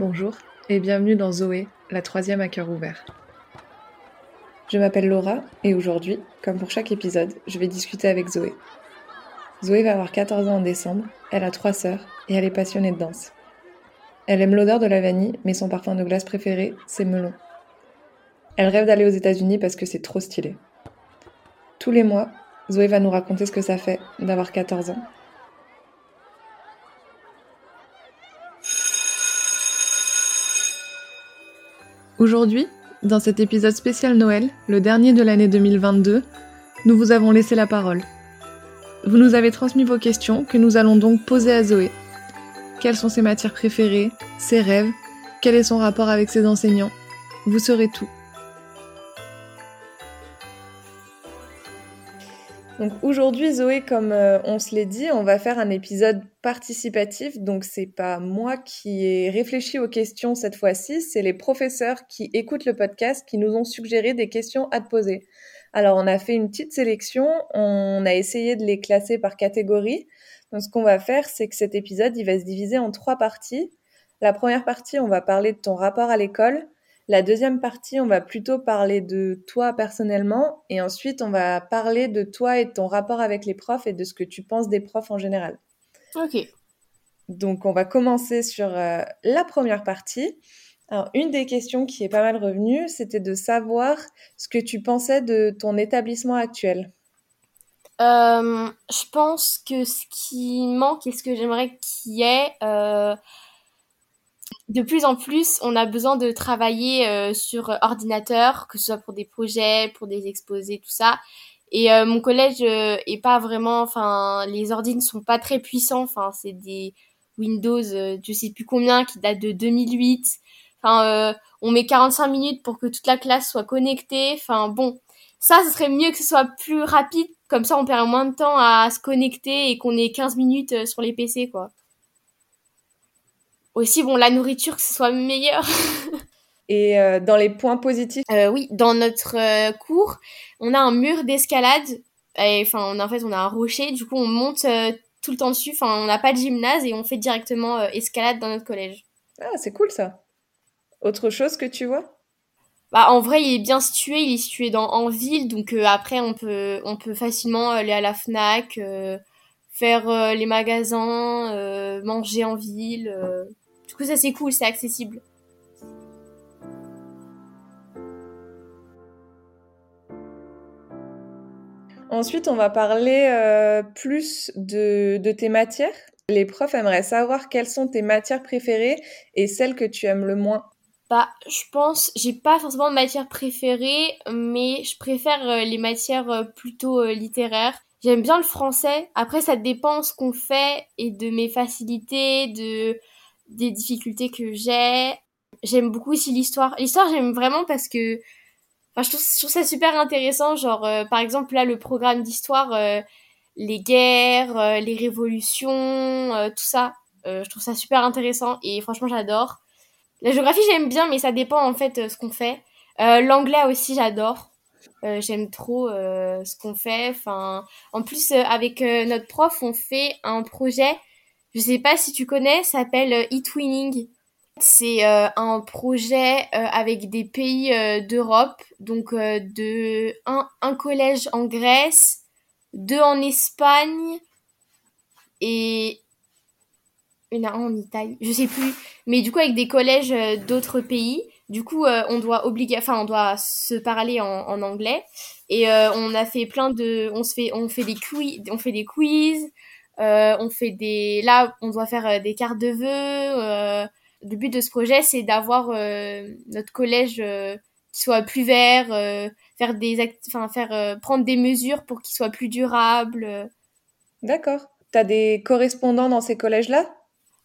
Bonjour et bienvenue dans Zoé, la troisième à cœur ouvert. Je m'appelle Laura et aujourd'hui, comme pour chaque épisode, je vais discuter avec Zoé. Zoé va avoir 14 ans en décembre, elle a trois sœurs et elle est passionnée de danse. Elle aime l'odeur de la vanille, mais son parfum de glace préféré, c'est melon. Elle rêve d'aller aux États-Unis parce que c'est trop stylé. Tous les mois, Zoé va nous raconter ce que ça fait d'avoir 14 ans Aujourd'hui, dans cet épisode spécial Noël, le dernier de l'année 2022, nous vous avons laissé la parole. Vous nous avez transmis vos questions que nous allons donc poser à Zoé. Quelles sont ses matières préférées, ses rêves, quel est son rapport avec ses enseignants? Vous saurez tout. Donc aujourd'hui, Zoé, comme euh, on se l'est dit, on va faire un épisode participatif. Donc c'est pas moi qui ai réfléchi aux questions cette fois-ci, c'est les professeurs qui écoutent le podcast qui nous ont suggéré des questions à te poser. Alors on a fait une petite sélection, on a essayé de les classer par catégorie. Donc ce qu'on va faire, c'est que cet épisode, va se diviser en trois parties. La première partie, on va parler de ton rapport à l'école. La deuxième partie, on va plutôt parler de toi personnellement et ensuite on va parler de toi et de ton rapport avec les profs et de ce que tu penses des profs en général. Ok. Donc on va commencer sur euh, la première partie. Alors une des questions qui est pas mal revenue, c'était de savoir ce que tu pensais de ton établissement actuel. Euh, je pense que ce qui manque et ce que j'aimerais qu'il y ait, euh, de plus en plus, on a besoin de travailler euh, sur ordinateur, que ce soit pour des projets, pour des exposés, tout ça. Et euh, mon collège euh, est pas vraiment, enfin, les ordi ne sont pas très puissants. Enfin, c'est des Windows, je sais plus combien, qui datent de 2008. Enfin, on met 45 minutes pour que toute la classe soit connectée. Enfin, bon, ça, ce serait mieux que ce soit plus rapide. Comme ça, on perd moins de temps à se connecter et qu'on ait 15 minutes sur les PC, quoi aussi bon la nourriture que ce soit meilleur. Et euh, dans les points positifs? Euh, Oui, dans notre euh, cours, on a un mur d'escalade. Enfin, en fait, on a un rocher. Du coup, on monte tout le temps dessus. Enfin, on n'a pas de gymnase et on fait directement escalade dans notre collège. Ah, c'est cool ça. Autre chose que tu vois? Bah, en vrai, il est bien situé. Il est situé dans en ville, donc après, on peut on peut facilement aller à la Fnac, faire les magasins, manger en ville. Du coup, ça c'est cool, c'est accessible. Ensuite, on va parler euh, plus de, de, tes matières. Les profs aimeraient savoir quelles sont tes matières préférées et celles que tu aimes le moins. Bah, je pense, j'ai pas forcément de matière préférée, mais je préfère euh, les matières euh, plutôt littéraires. J'aime bien le français. Après, ça dépend ce qu'on fait et de mes facilités, de des difficultés que j'ai. J'aime beaucoup aussi l'histoire. L'histoire, j'aime vraiment parce que enfin, je, trouve, je trouve ça super intéressant. Genre, euh, par exemple, là, le programme d'histoire, euh, les guerres, euh, les révolutions, tout ça, je trouve ça super intéressant et franchement, j'adore. La géographie, j'aime bien, mais ça dépend en fait ce qu'on fait. L'anglais aussi, j'adore. j'aime trop ce qu'on fait. Enfin, en plus, avec notre prof, on fait un projet je sais pas si tu connais, s'appelle euh, eTwinning. C'est euh, un projet euh, avec des pays d'Europe, donc de un, un collège en Grèce, deux en Espagne et une en Italie, je sais plus, mais du coup avec des collèges d'autres pays. Du coup, on doit obliger, enfin, on doit se parler en, en anglais. Et on a fait plein de, on se fait, on fait des quiz, on fait des quiz. Euh, on fait des, là, on doit faire euh, des cartes de vœux. Euh, le but de ce projet, c'est d'avoir notre collège qui soit plus vert, faire des, enfin faire prendre des mesures pour qu'il soit plus durable. D'accord. T'as des correspondants dans ces collèges-là?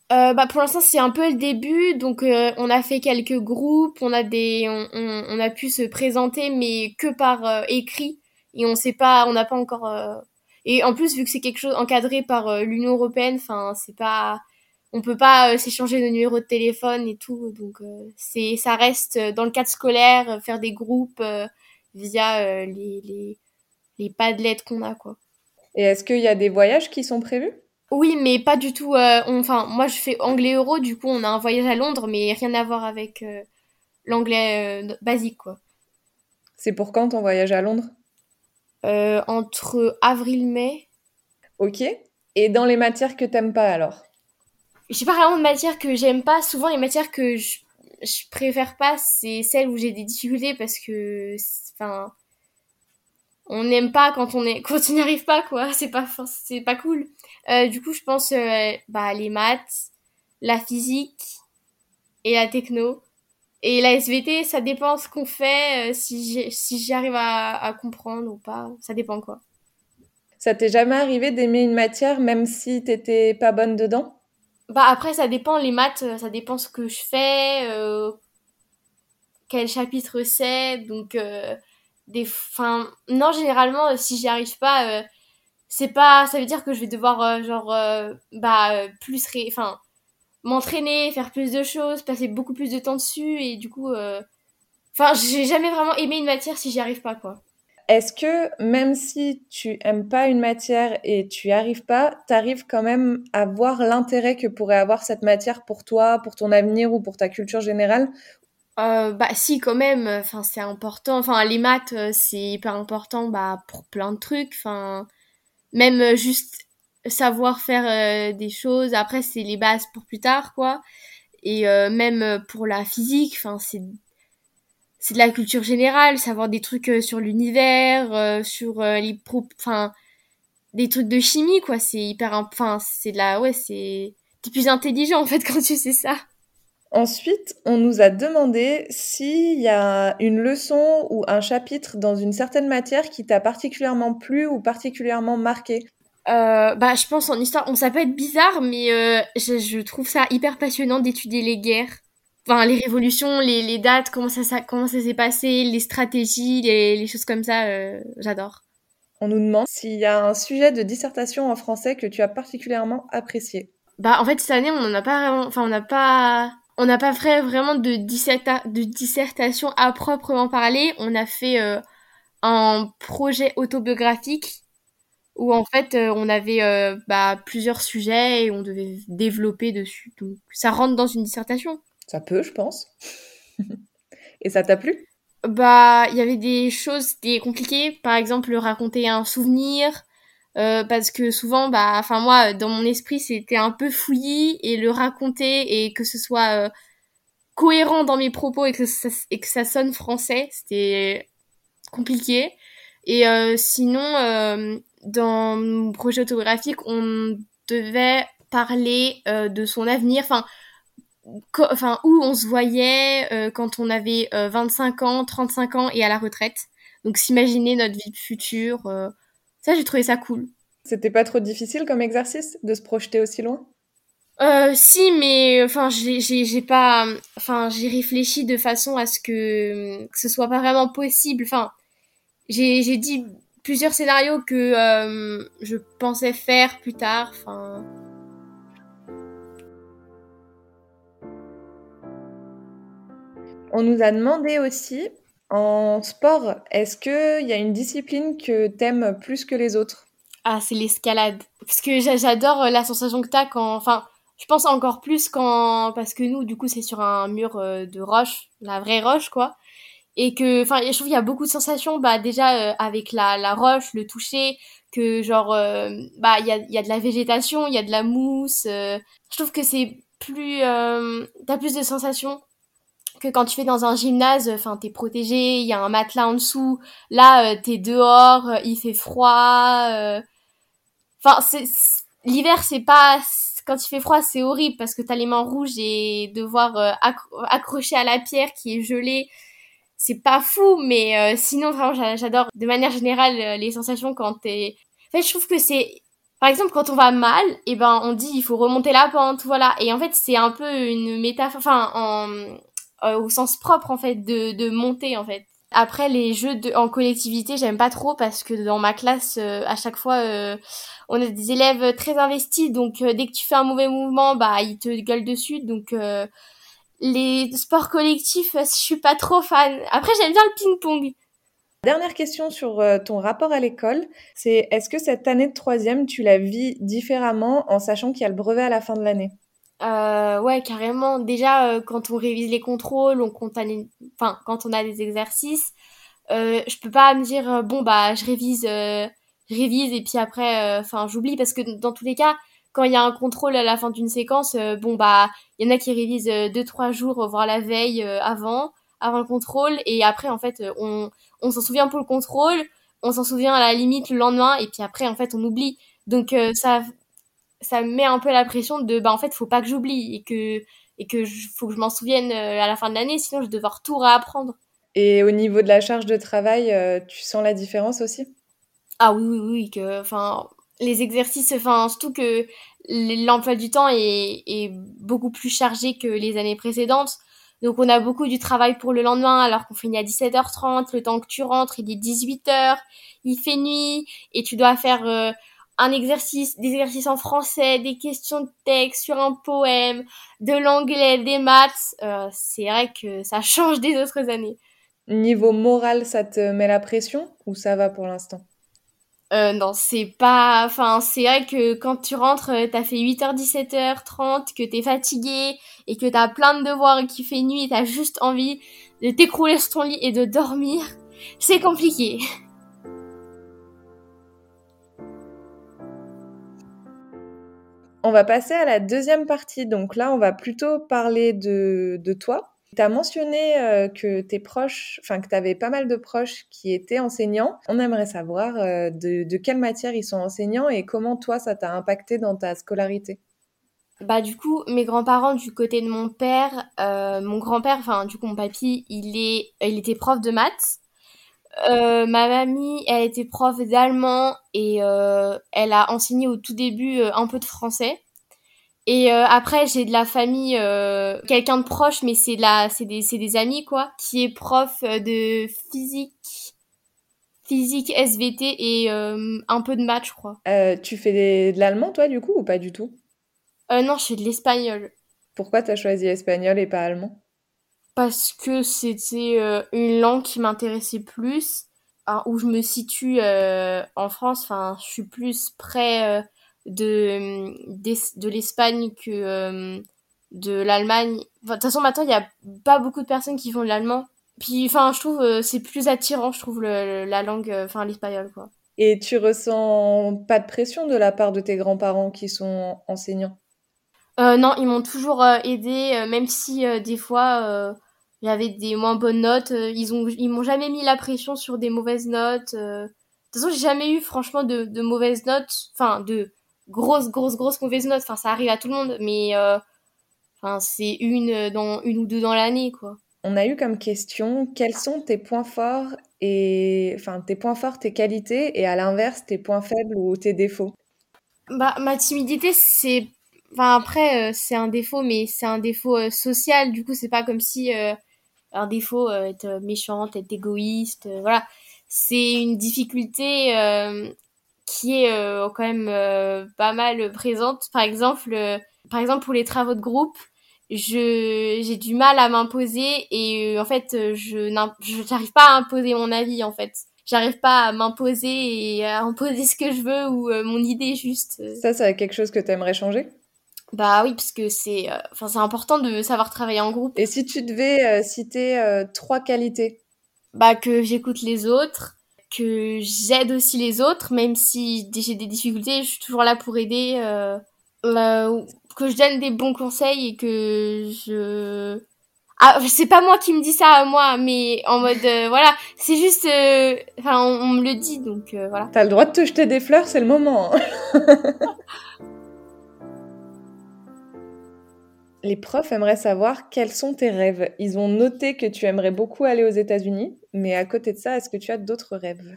Bah pour l'instant c'est un peu le début donc on a fait quelques groupes on a des on, on, a pu se présenter mais que par écrit et on sait pas on n'a pas encore et en plus, vu que c'est quelque chose encadré par euh, l'Union européenne, enfin, c'est pas, on peut pas euh, s'échanger de numéros de téléphone et tout. Donc, euh, c'est, ça reste dans le cadre scolaire, faire des groupes via les, les, les padlets qu'on a, quoi. Et est-ce qu'il y a des voyages qui sont prévus? Oui, mais pas du tout. Euh, enfin, moi, je fais anglais-euro, du coup, on a un voyage à Londres, mais rien à voir avec euh, l'anglais basique, quoi. C'est pour quand ton voyage à Londres? Entre avril-mai. Ok. Et dans les matières que t'aimes pas, alors? J'ai pas vraiment de matières que j'aime pas. Souvent, les matières que je, je préfère pas, c'est celles où j'ai des difficultés parce que, enfin, on n'aime pas quand on est quand on n'y arrive pas quoi c'est pas c'est pas cool euh, du coup je pense euh, bah les maths la physique et la techno et la SVT ça dépend ce qu'on fait euh, si j'arrive à, à comprendre ou pas. Ça dépend quoi. Ça t'est jamais arrivé d'aimer une matière même si t'étais pas bonne dedans? Bah après ça dépend. Les maths ça dépend ce que je fais quel chapitre c'est. Donc des non généralement euh, si j'y arrive pas euh, c'est pas ça veut dire que je vais devoir euh, genre bah plus ré... enfin m'entraîner faire plus de choses passer beaucoup plus de temps dessus et du coup enfin j'ai jamais vraiment aimé une matière si j'y arrive pas quoi. Est-ce que même si tu aimes pas une matière et tu y arrives pas, tu arrives quand même à voir l'intérêt que pourrait avoir cette matière pour toi, pour ton avenir ou pour ta culture générale? Euh, bah si quand même. Enfin c'est important. Enfin les maths euh, c'est hyper important bah pour plein de trucs. Enfin même euh, juste savoir faire des choses. Après c'est les bases pour plus tard quoi. Et même pour la physique c'est c'est de la culture générale savoir des trucs sur l'univers sur les pro enfin des trucs de chimie quoi. C'est hyper enfin c'est de la ouais c'est t'es plus intelligent en fait quand tu sais ça. Ensuite, on nous a demandé s'il y a une leçon ou un chapitre dans une certaine matière qui t'a particulièrement plu ou particulièrement marqué. Euh, bah, je pense en histoire, on ça peut être bizarre, mais euh, je, trouve ça hyper passionnant d'étudier les guerres, enfin les révolutions, les, dates, comment ça, ça comment ça s'est passé, les stratégies, les, choses comme ça. Euh, j'adore. On nous demande s'il y a un sujet de dissertation en français que tu as particulièrement apprécié. Bah, en fait, cette année, on n'en a pas vraiment, enfin, on n'a pas on n'a pas fait vraiment de, de dissertation à proprement parler. On a fait euh, un projet autobiographique où en fait euh, on avait euh, bah, plusieurs sujets et on devait développer dessus. Donc ça rentre dans une dissertation. Ça peut, je pense. et ça t'a plu? Bah, il y avait des choses des compliquées. Par exemple, raconter un souvenir. parce que souvent bah enfin moi dans mon esprit c'était un peu fouillis et le raconter et que ce soit cohérent dans mes propos et que ça, et que ça sonne français, c'était compliqué. Et euh, sinon, euh, dans mon projet autographique, on devait parler euh, de son avenir, enfin, enfin où on se voyait euh, quand on avait 25 euh, ans, 35 ans et à la retraite. Donc s'imaginer notre vie future, ça j'ai trouvé ça cool. C'était pas trop difficile comme exercice de se projeter aussi loin? Euh, si, mais enfin, j'ai, pas, enfin, j'ai réfléchi de façon à ce que, que ce soit pas vraiment possible. Enfin, j'ai dit plusieurs scénarios que euh, je pensais faire plus tard. Enfin. On nous a demandé aussi en sport, est-ce qu'il y a une discipline que t'aimes plus que les autres? Ah, c'est l'escalade. Parce que j'adore la sensation que t'as quand, enfin, je pense encore plus quand parce que nous du coup c'est sur un mur euh, de roche la vraie roche quoi et que enfin je trouve qu'il y a beaucoup de sensations bah déjà euh, avec la, la roche le toucher que genre euh, bah il y a, y a de la végétation il y a de la mousse je trouve que c'est plus t'as plus de sensations que quand tu fais dans un gymnase enfin t'es protégé il y a un matelas en dessous là t'es dehors il fait froid enfin c'est l'hiver c'est pas quand il fait froid, c'est horrible parce que t'as les mains rouges et devoir euh, accrocher à la pierre qui est gelée, c'est pas fou, mais euh, sinon vraiment j'adore de manière générale euh, les sensations quand t'es. En fait, je trouve que c'est par exemple quand on va mal, et eh ben on dit il faut remonter la pente, voilà. Et en fait c'est un peu une métaphore, enfin en, au sens propre en fait de, de monter en fait. Après les jeux de, en collectivité, j'aime pas trop parce que dans ma classe, à chaque fois, on a des élèves très investis, donc euh, dès que tu fais un mauvais mouvement, bah ils te gueulent dessus. Donc euh, les sports collectifs, je suis pas trop fan. Après, j'aime bien le ping-pong. Dernière question sur euh, ton rapport à l'école, c'est est-ce que cette année de troisième, tu la vis différemment en sachant qu'il y a le brevet à la fin de l'année? Euh, ouais, carrément. Déjà, euh, quand on révise les contrôles, on compte enfin, quand on a des exercices, euh, je peux pas me dire euh, bon bah je révise, euh, je révise et puis après, enfin j'oublie parce que dans tous les cas, quand il y a un contrôle à la fin d'une séquence, bon bah il y en a qui révisent deux trois jours voire la veille avant, avant le contrôle et après en fait on on s'en souvient pour le contrôle, on s'en souvient à la limite le lendemain et puis après en fait on oublie. Donc ça ça me met un peu la pression de bah en fait faut pas que j'oublie et que et que faut que je m'en souvienne euh, à la fin de l'année sinon je vais devoir tout réapprendre. Et au niveau de la charge de travail, euh, tu sens la différence aussi? Ah oui oui oui que enfin les exercices enfin surtout que l'emploi du temps est, beaucoup plus chargé que les années précédentes. Donc on a beaucoup du travail pour le lendemain alors qu'on finit à 17h30, le temps que tu rentres, il est 18h, il fait nuit et tu dois faire euh, un exercice, des exercices en français, des questions de texte sur un poème, de l'anglais, des maths. Euh, c'est vrai que ça change des autres années. Niveau moral, ça te met la pression ou ça va pour l'instant? Euh, non, c'est pas. Enfin, c'est vrai que quand tu rentres, euh, t'as fait 8h, 17h30, que t'es fatigué et que t'as plein de devoirs et qu'il fait nuit et t'as juste envie de t'écrouler sur ton lit et de dormir. C'est compliqué. On va passer à la deuxième partie. Donc là, on va plutôt parler de, toi. Tu as mentionné euh, que tes proches, enfin que tu avais pas mal de proches qui étaient enseignants. On aimerait savoir euh, de, quelle matière ils sont enseignants et comment toi, ça t'a impacté dans ta scolarité? Bah du coup, mes grands-parents du côté de mon père, euh, mon grand-père, enfin du coup mon papy, il est, il était prof de maths. ma mamie, elle était prof d'allemand et elle a enseigné au tout début un peu de français. Et euh, après, j'ai de la famille, euh, quelqu'un de proche, mais c'est la, c'est des, c'est des amis quoi, qui est prof de physique, physique SVT et euh, un peu de maths, je crois. tu fais de l'allemand toi du coup ou pas du tout? Non, je fais de l'espagnol. Pourquoi t'as choisi espagnol et pas allemand? Parce que c'était une langue qui m'intéressait plus, hein, où je me situe en France. Enfin, je suis plus près de, de l'Espagne que euh, de l'Allemagne. de toute façon, maintenant, il n'y a pas beaucoup de personnes qui font de l'allemand. Puis, enfin, je trouve euh, c'est plus attirant, je trouve, la langue, euh, enfin, l'espagnol, quoi. Et tu ressens pas de pression de la part de tes grands-parents qui sont enseignants? Non, ils m'ont toujours aidé, même si des fois j'avais des moins bonnes notes. ils ont, ils m'ont jamais mis la pression sur des mauvaises notes. De toute façon, j'ai jamais eu franchement de, de mauvaises notes, enfin de grosse, grosse, grosse mauvaise note. Enfin, ça arrive à tout le monde, mais euh, enfin, c'est une, dans, une ou deux dans l'année, quoi. On a eu comme question quels sont tes points forts et enfin tes points forts, tes qualités et à l'inverse tes points faibles ou tes défauts? Bah ma timidité c'est enfin après euh, c'est un défaut mais c'est un défaut euh, social du coup c'est pas comme si un défaut être méchante, être égoïste, voilà. C'est une difficulté qui est euh, quand même euh, pas mal présente. Par exemple, euh, par exemple pour les travaux de groupe, je j'ai du mal à m'imposer et en fait je n'arrive pas à imposer mon avis en fait. J'arrive pas à m'imposer et à imposer ce que je veux ou mon idée juste. Ça, c'est quelque chose que tu aimerais changer? Bah oui, parce que c'est enfin c'est important de savoir travailler en groupe. Et si tu devais citer trois qualités? Bah que j'écoute les autres, que j'aide aussi les autres, même si j'ai des difficultés, je suis toujours là pour aider, euh, que je donne des bons conseils et que je... Ah, c'est pas moi qui me dis ça à moi, mais en mode, euh, voilà, c'est juste, euh, enfin, on, me le dit, donc euh, voilà. T'as le droit de te jeter des fleurs, c'est le moment. Hein. Les profs aimeraient savoir quels sont tes rêves. Ils ont noté que tu aimerais beaucoup aller aux États-Unis, mais à côté de ça, est-ce que tu as d'autres rêves?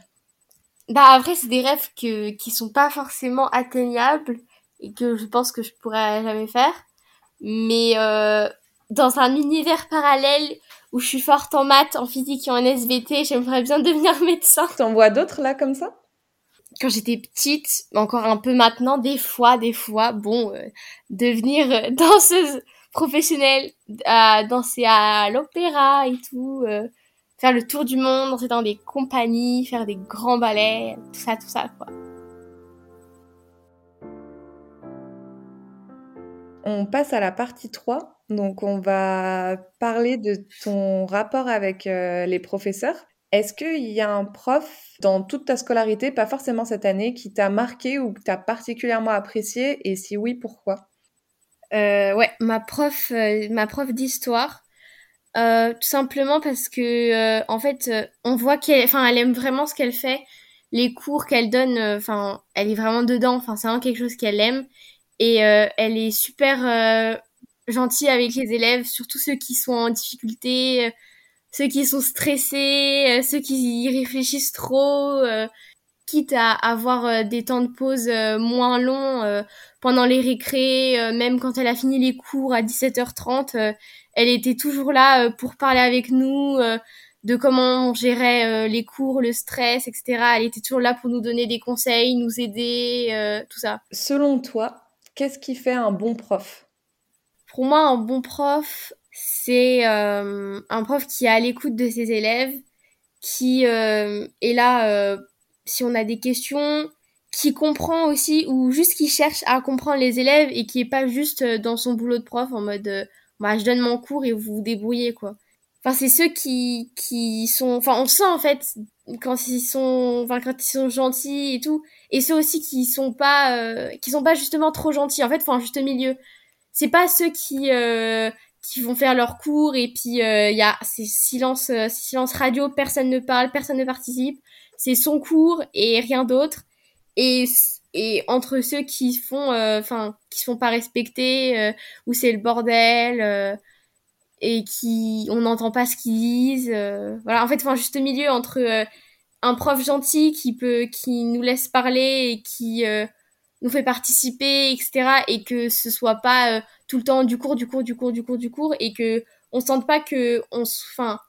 Bah après, c'est des rêves que, qui sont pas forcément atteignables et que je pense que je pourrais jamais faire. Mais euh, dans un univers parallèle où je suis forte en maths, en physique et en SVT, j'aimerais bien devenir médecin. T'en vois d'autres là comme ça? Quand j'étais petite, encore un peu maintenant, des fois, des fois, bon, euh, devenir danseuse professionnelle, à danser à l'opéra et tout, euh, faire le tour du monde, entrer dans des compagnies, faire des grands ballets, tout ça, tout ça, quoi. On passe à la partie 3. Donc, on va parler de ton rapport avec euh, les professeurs. Est-ce qu'il y a un prof dans toute ta scolarité, pas forcément cette année, qui t'a marqué ou que tu as particulièrement apprécié? Et si oui, pourquoi? Euh, Ouais, ma prof, euh, ma prof d'histoire. Euh, tout simplement parce que, en fait, on voit qu'elle, enfin, elle aime vraiment ce qu'elle fait. Les cours qu'elle donne, enfin, elle est vraiment dedans. Enfin, c'est vraiment quelque chose qu'elle aime. Et elle est super gentille avec les élèves, surtout ceux qui sont en difficulté ceux qui sont stressés, euh, ceux qui y réfléchissent trop, euh, quitte à avoir euh, des temps de pause moins longs pendant les récrés, même quand elle a fini les cours à 17h30, elle était toujours là pour parler avec nous de comment on gérait les cours, le stress, etc. Elle était toujours là pour nous donner des conseils, nous aider, tout ça. Selon toi, qu'est-ce qui fait un bon prof? Pour moi, un bon prof, c'est euh, un prof qui est à l'écoute de ses élèves, qui euh, est là euh, si on a des questions, qui comprend aussi ou juste qui cherche à comprendre les élèves et qui est pas juste dans son boulot de prof en mode bah je donne mon cours et vous vous débrouillez quoi. Enfin c'est ceux qui qui sont enfin on sent en fait quand ils sont enfin quand ils sont gentils et tout et ceux aussi qui sont pas qui sont pas justement trop gentils en fait faut un juste milieu. C'est pas ceux qui qui vont faire leurs cours et puis il euh, y a ces silence euh, silence radio personne ne parle personne ne participe c'est son cours et rien d'autre. Et et entre ceux qui font euh, enfin qui se font pas respecter où c'est le bordel et qui on n'entend pas ce qu'ils disent voilà. En fait enfin juste milieu entre un prof gentil qui peut qui nous laisse parler et qui nous fait participer etc et que ce soit pas tout le temps du cours, du cours, du cours, du cours, du cours, et que on sente pas que on, enfin,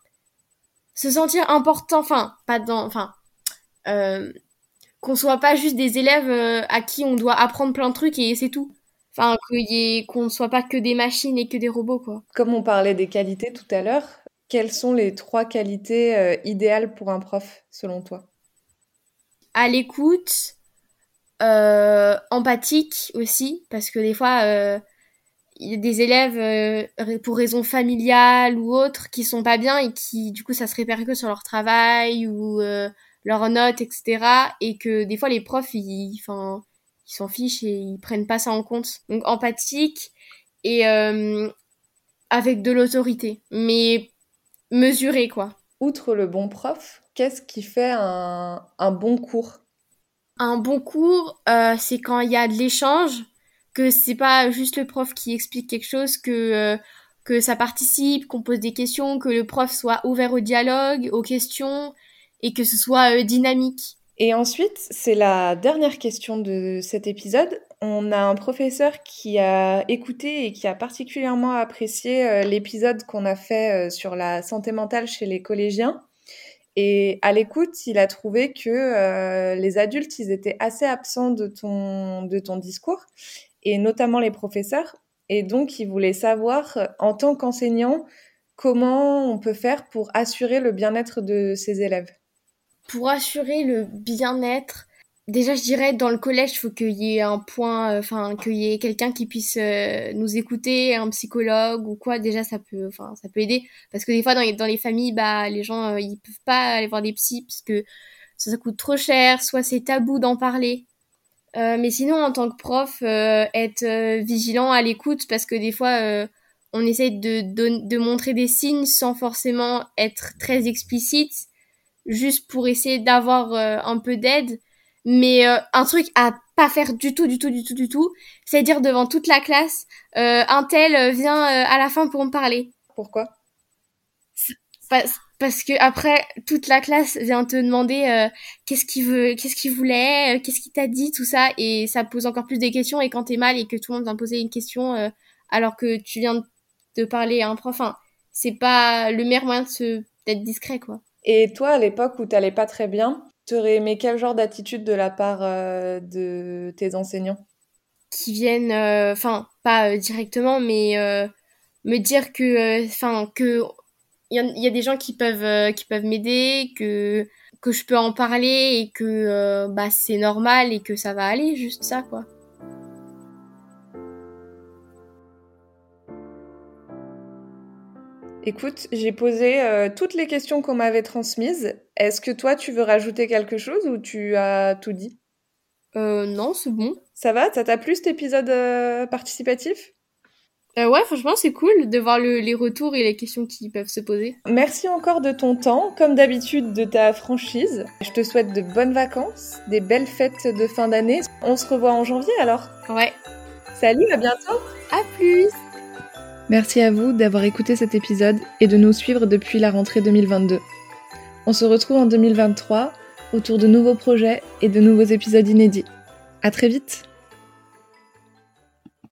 se sentir important, enfin, pas dans, enfin, euh, qu'on soit pas juste des élèves euh, à qui on doit apprendre plein de trucs et c'est tout. Enfin, qu'on ne soit pas que des machines et que des robots, quoi. Comme on parlait des qualités tout à l'heure, quelles sont les trois qualités euh, idéales pour un prof, selon toi? À l'écoute, empathique aussi, parce que des fois, il y a des élèves euh, pour raisons familiales ou autres qui sont pas bien et qui du coup ça se répercute sur leur travail ou euh, leurs notes etc et que des fois les profs ils enfin ils s'en fichent et ils prennent pas ça en compte. Donc empathique et euh, avec de l'autorité mais mesuré quoi. Outre le bon prof qu'est-ce qui fait un, un bon cours? Un bon cours c'est quand il y a de l'échange que c'est pas juste le prof qui explique quelque chose, que euh, que ça participe, qu'on pose des questions, que le prof soit ouvert au dialogue, aux questions et que ce soit euh, dynamique. Et ensuite, c'est la dernière question de cet épisode. On a un professeur qui a écouté et qui a particulièrement apprécié euh, l'épisode qu'on a fait sur la santé mentale chez les collégiens. Et à l'écoute, il a trouvé que les adultes, ils étaient assez absents de ton, de ton discours et notamment les professeurs. Et donc, ils voulaient savoir, en tant qu'enseignant, comment on peut faire pour assurer le bien-être de ses élèves. Pour assurer le bien-être, déjà, je dirais, dans le collège, il faut qu'il y ait un point, euh, enfin, qu'il y ait quelqu'un qui puisse euh, nous écouter, un psychologue ou quoi. Déjà, ça peut, aider. Parce que des fois, dans les, familles, bah, les gens, euh, ils peuvent pas aller voir des psys parce que ça, ça coûte trop cher, soit c'est tabou d'en parler. Euh, mais sinon, en tant que prof, être vigilant à l'écoute parce que des fois, on essaie de, de, montrer des signes sans forcément être très explicite, juste pour essayer d'avoir un peu d'aide. Mais un truc à pas faire du tout, du tout, du tout, du tout, c'est dire devant toute la classe, un tel vient à la fin pour me parler. Pourquoi? Parce que après toute la classe vient te demander euh, qu'est-ce qu'il veut qu'est-ce qu'il voulait euh, qu'est-ce qu'il t'a dit tout ça et ça pose encore plus des questions et quand t'es mal et que tout le monde vient poser une question euh, alors que tu viens de parler à un prof enfin c'est pas le meilleur moyen de se d'être discret quoi et toi à l'époque où t'allais pas très bien t'aurais aimé quel genre d'attitude de la part de tes enseignants? Qui viennent enfin pas directement mais me dire que enfin que il y, a des gens qui peuvent qui peuvent m'aider, que que je peux en parler et que bah c'est normal et que ça va aller, juste ça quoi. Écoute, j'ai posé euh, toutes les questions qu'on m'avait transmises. Est-ce que toi, tu veux rajouter quelque chose ou tu as tout dit? Euh, Non, c'est bon. Ça va? Ça t'a plu cet épisode euh, participatif? Euh, Ouais, franchement, c'est cool de voir les retours et les questions qui peuvent se poser. Merci encore de ton temps, comme d'habitude de ta franchise. Je te souhaite de bonnes vacances, des belles fêtes de fin d'année. On se revoit en janvier alors Ouais. Salut, à bientôt À plus Merci à vous d'avoir écouté cet épisode et de nous suivre depuis la rentrée 2022. On se retrouve en 2023 autour de nouveaux projets et de nouveaux épisodes inédits. À très vite!